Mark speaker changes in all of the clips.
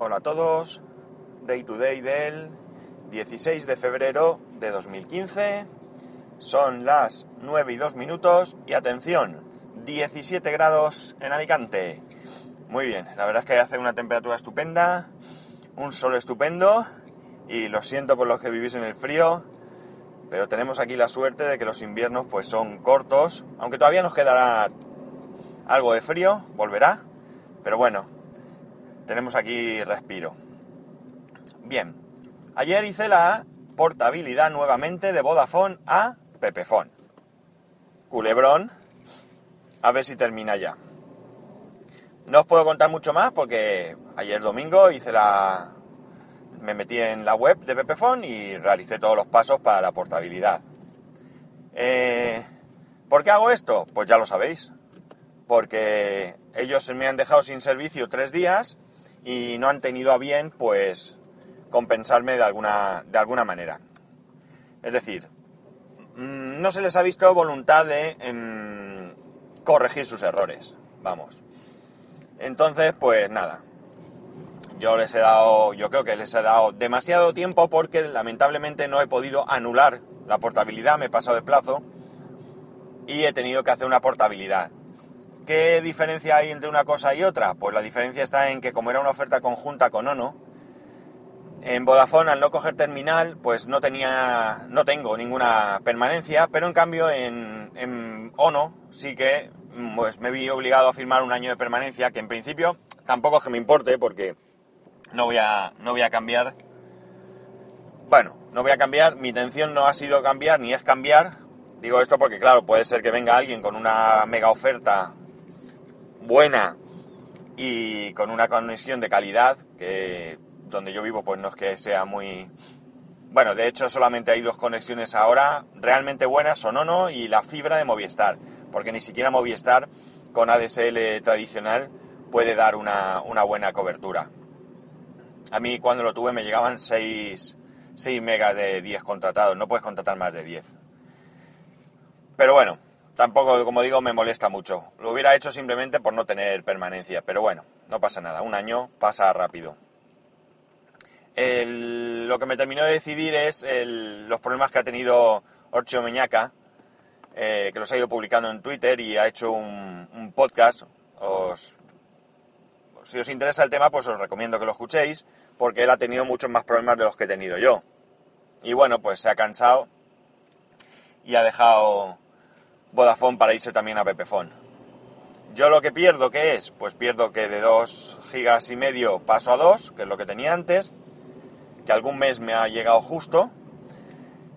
Speaker 1: Hola a todos, Day to Day del 16 de febrero de 2015. Son las 9 y 2 minutos y atención, 17 grados en Alicante. Muy bien, la verdad es que hace una temperatura estupenda, un sol estupendo y lo siento por los que vivís en el frío, pero tenemos aquí la suerte de que los inviernos pues son cortos, aunque todavía nos quedará algo de frío, volverá, pero bueno, tenemos aquí respiro. Bien, ayer hice la portabilidad nuevamente de Vodafone a Pepefone. Culebrón, a ver si termina ya. No os puedo contar mucho más porque ayer domingo hice la... me metí en la web de Pepefone y realicé todos los pasos para la portabilidad. Eh, ¿Por qué hago esto? Pues ya lo sabéis. Porque ellos me han dejado sin servicio tres días y no han tenido a bien, pues, compensarme de alguna, de alguna manera. Es decir, mm, no se les ha visto voluntad de em, corregir sus errores, vamos. Entonces, pues nada. Yo les he dado, yo creo que les he dado demasiado tiempo porque lamentablemente no he podido anular la portabilidad, me he pasado de plazo y he tenido que hacer una portabilidad. ¿Qué diferencia hay entre una cosa y otra? Pues la diferencia está en que como era una oferta conjunta con Ono, en Vodafone al no coger terminal, pues no tenía, no tengo ninguna permanencia, pero en cambio en, en Ono sí que pues me vi obligado a firmar un año de permanencia, que en principio tampoco es que me importe porque no voy a, no voy a cambiar. Bueno, no voy a cambiar, mi intención no ha sido cambiar ni es cambiar. Digo esto porque claro, puede ser que venga alguien con una mega oferta buena y con una conexión de calidad, que donde yo vivo pues no es que sea muy... Bueno, de hecho solamente hay dos conexiones ahora realmente buenas, son Ono y la fibra de Movistar, porque ni siquiera Movistar con ADSL tradicional puede dar una, una buena cobertura. A mí cuando lo tuve me llegaban 6, 6 megas de 10 contratados, no puedes contratar más de 10. Pero bueno, tampoco, como digo, me molesta mucho. Lo hubiera hecho simplemente por no tener permanencia, pero bueno, no pasa nada, un año pasa rápido. Lo que me terminó de decidir es los problemas que ha tenido Orchio Meñaca, eh, que los ha ido publicando en Twitter y ha hecho un, un podcast. Os, si os interesa el tema, pues os recomiendo que lo escuchéis, porque él ha tenido muchos más problemas de los que he tenido yo. Y bueno, pues se ha cansado y ha dejado Vodafone para irse también a Pepefone. Yo lo que pierdo, ¿qué es? Pues pierdo que de 2 gigas y medio paso a 2, que es lo que tenía antes, que algún mes me ha llegado justo,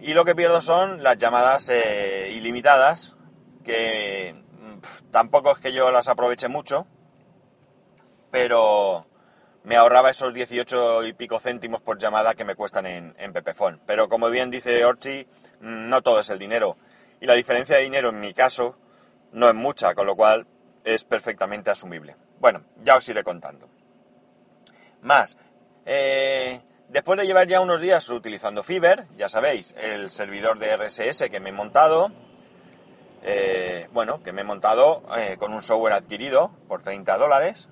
Speaker 1: y lo que pierdo son las llamadas eh, ilimitadas, que tampoco es que yo las aproveche mucho, pero me ahorraba esos 18 y pico céntimos por llamada que me cuestan en, en Pepefone. Pero como bien dice Orchi, no todo es el dinero. Y la diferencia de dinero en mi caso no es mucha, con lo cual es perfectamente asumible. Bueno, ya os iré contando. Más, eh, después de llevar ya unos días utilizando Fiverr, ya sabéis, el servidor de RSS que me he montado, eh, bueno, que me he montado eh, con un software adquirido por 30 dólares,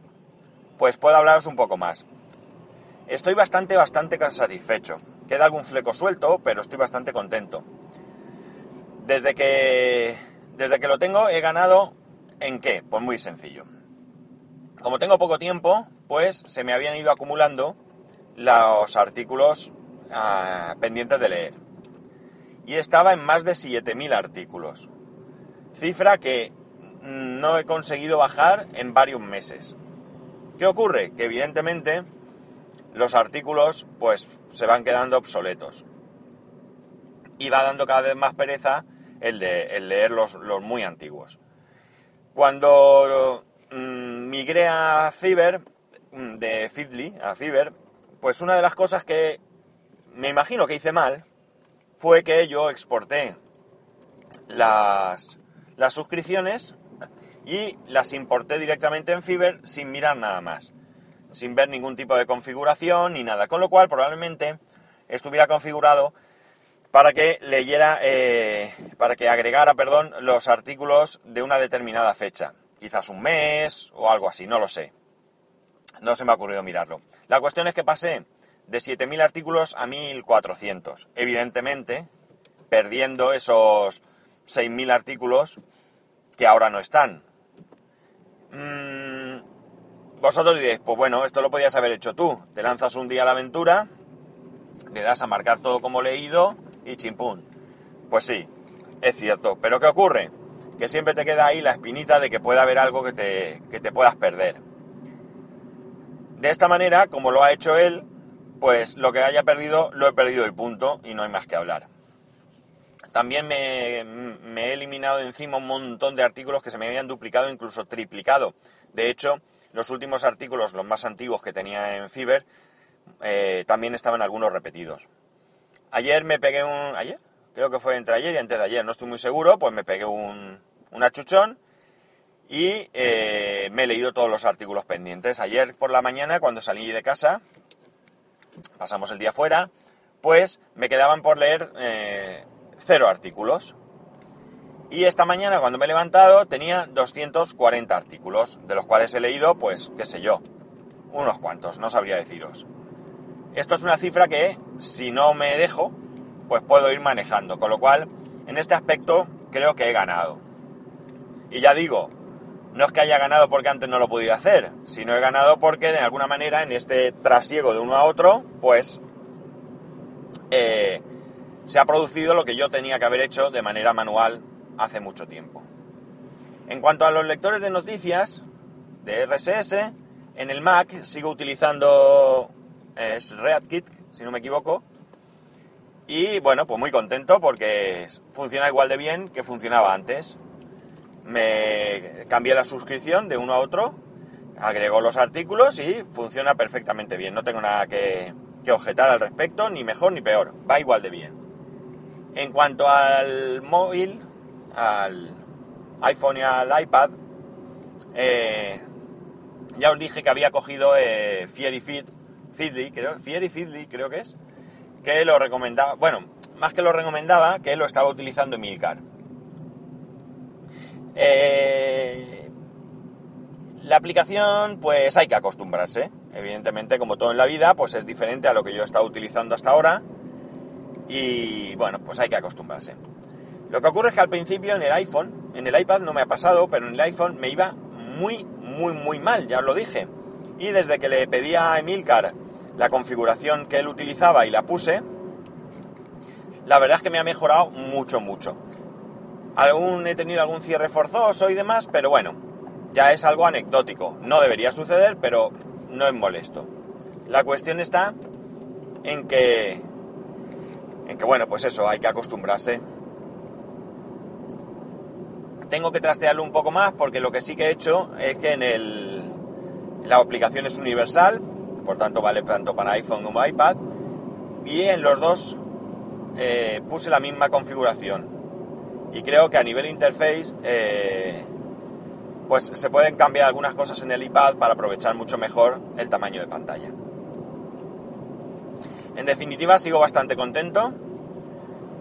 Speaker 1: pues puedo hablaros un poco más. Estoy bastante, bastante satisfecho. Queda algún fleco suelto, pero estoy bastante contento. Desde que, desde que lo tengo he ganado en qué? Pues muy sencillo. Como tengo poco tiempo, pues se me habían ido acumulando los artículos uh, pendientes de leer. Y estaba en más de 7.000 artículos. Cifra que no he conseguido bajar en varios meses. ¿Qué ocurre? Que evidentemente los artículos pues se van quedando obsoletos. Y va dando cada vez más pereza el, de, leer los, muy antiguos. Cuando mmm, migré a Fiverr, de Feedly a Fiverr, pues una de las cosas que me imagino que hice mal fue que yo exporté las, las suscripciones y las importé directamente en Fiverr sin mirar nada más, sin ver ningún tipo de configuración ni nada, con lo cual probablemente estuviera configurado para que leyera, eh, para que agregara, perdón, los artículos de una determinada fecha, quizás un mes o algo así, no lo sé. no se me ha ocurrido mirarlo. La cuestión es que pasé de 7.000 artículos a 1.400. Evidentemente, perdiendo esos 6.000 artículos que ahora no están. Mm, vosotros diréis, pues bueno, esto lo podías haber hecho tú. Te lanzas un día a la aventura, le das a marcar todo como leído y chimpún. Pues sí, es cierto. Pero ¿qué ocurre? Que siempre te queda ahí la espinita de que pueda haber algo que te, que te puedas perder. De esta manera, como lo ha hecho él, pues lo que haya perdido, lo he perdido y punto, y no hay más que hablar. También me, he eliminado de encima un montón de artículos que se me habían duplicado, incluso triplicado. De hecho, los últimos artículos, los más antiguos que tenía en Fiverr, eh, también estaban algunos repetidos. Ayer me pegué un... ¿Ayer? Creo que fue entre ayer y antes de ayer, no estoy muy seguro, pues me pegué un, un achuchón y eh, me he leído todos los artículos pendientes. Ayer por la mañana, cuando salí de casa, pasamos el día fuera, pues me quedaban por leer eh, cero artículos. Y esta mañana, cuando me he levantado, tenía 240 artículos, de los cuales he leído, pues, qué sé yo, unos cuantos, no sabría deciros. Esto es una cifra que, si no me dejo, pues puedo ir manejando, con lo cual, en este aspecto, creo que he ganado. Y ya digo, no es que haya ganado porque antes no lo podía hacer, sino he ganado porque de alguna manera en este trasiego de uno a otro, pues eh, se ha producido lo que yo tenía que haber hecho de manera manual hace mucho tiempo. En cuanto a los lectores de noticias de RSS, en el Mac sigo utilizando es ReadKit, si no me equivoco, y bueno, pues muy contento porque funciona igual de bien que funcionaba antes me cambié la suscripción de uno a otro, agregó los artículos y funciona perfectamente bien. No tengo nada que, objetar al respecto, ni mejor ni peor, va igual de bien. En cuanto al móvil, al iPhone y al iPad, eh, ya os dije que había cogido eh, Fiery Feed, Feedly, creo, Fiery Feedly creo que es, que lo recomendaba, bueno, más que lo recomendaba, que lo estaba utilizando en Milcar. Eh, la aplicación, pues hay que acostumbrarse. Evidentemente, como todo en la vida, pues es diferente a lo que yo he estado utilizando hasta ahora. Y bueno, pues hay que acostumbrarse. Lo que ocurre es que al principio en el iPhone, en el iPad no me ha pasado, pero en el iPhone me iba muy, muy, muy mal, ya os lo dije. Y desde que le pedí a Emilcar la configuración que él utilizaba y la puse, la verdad es que me ha mejorado mucho, mucho. Algún, he tenido algún cierre forzoso y demás, pero bueno, ya es algo anecdótico. No debería suceder, pero no es molesto. La cuestión está en que, en que bueno, pues eso, hay que acostumbrarse. Tengo que trastearlo un poco más porque lo que sí que he hecho es que en el, la aplicación es universal, por tanto vale tanto para iPhone como iPad, y en los dos eh, puse la misma configuración y creo que a nivel interface eh, pues se pueden cambiar algunas cosas en el iPad para aprovechar mucho mejor el tamaño de pantalla. En definitiva sigo bastante contento.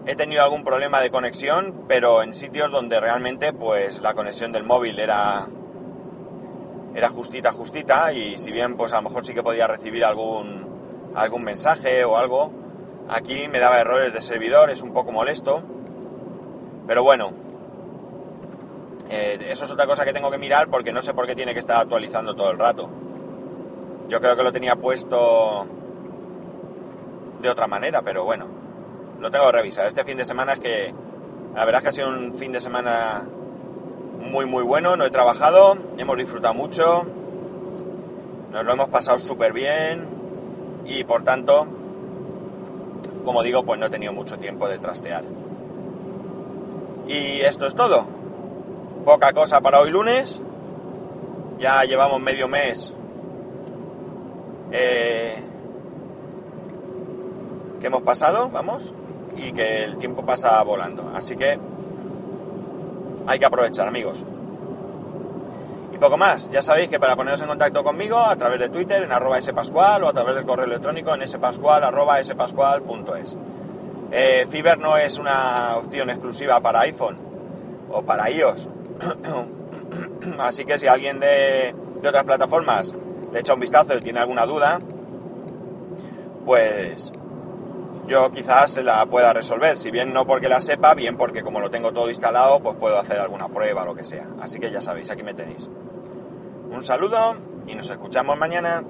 Speaker 1: He tenido algún problema de conexión, pero en sitios donde realmente pues la conexión del móvil era era justita justita y si bien pues a lo mejor sí que podía recibir algún algún mensaje o algo, aquí me daba errores de servidor, es un poco molesto pero bueno, eh, eso es otra cosa que tengo que mirar porque no sé por qué tiene que estar actualizando todo el rato. Yo creo que lo tenía puesto de otra manera, pero bueno, lo tengo que revisar. Este fin de semana es que, la verdad es que ha sido un fin de semana muy muy bueno, no he trabajado, hemos disfrutado mucho, nos lo hemos pasado súper bien y por tanto, como digo, pues no he tenido mucho tiempo de trastear. Y esto es todo. Poca cosa para hoy lunes. Ya llevamos medio mes eh, que hemos pasado, vamos, y que el tiempo pasa volando. Así que hay que aprovechar, amigos. Y poco más. Ya sabéis que para poneros en contacto conmigo a través de Twitter en arroba spascual o a través del correo electrónico en spascual arroba spascual.es. Eh, no es una opción exclusiva para iPhone o para iOS. Así que si alguien de, otras plataformas le echa un vistazo y tiene alguna duda, pues yo quizás la pueda resolver, si bien no porque la sepa, bien porque como lo tengo todo instalado, pues puedo hacer alguna prueba lo que sea. Así que ya sabéis, aquí me tenéis. Un saludo y nos escuchamos mañana.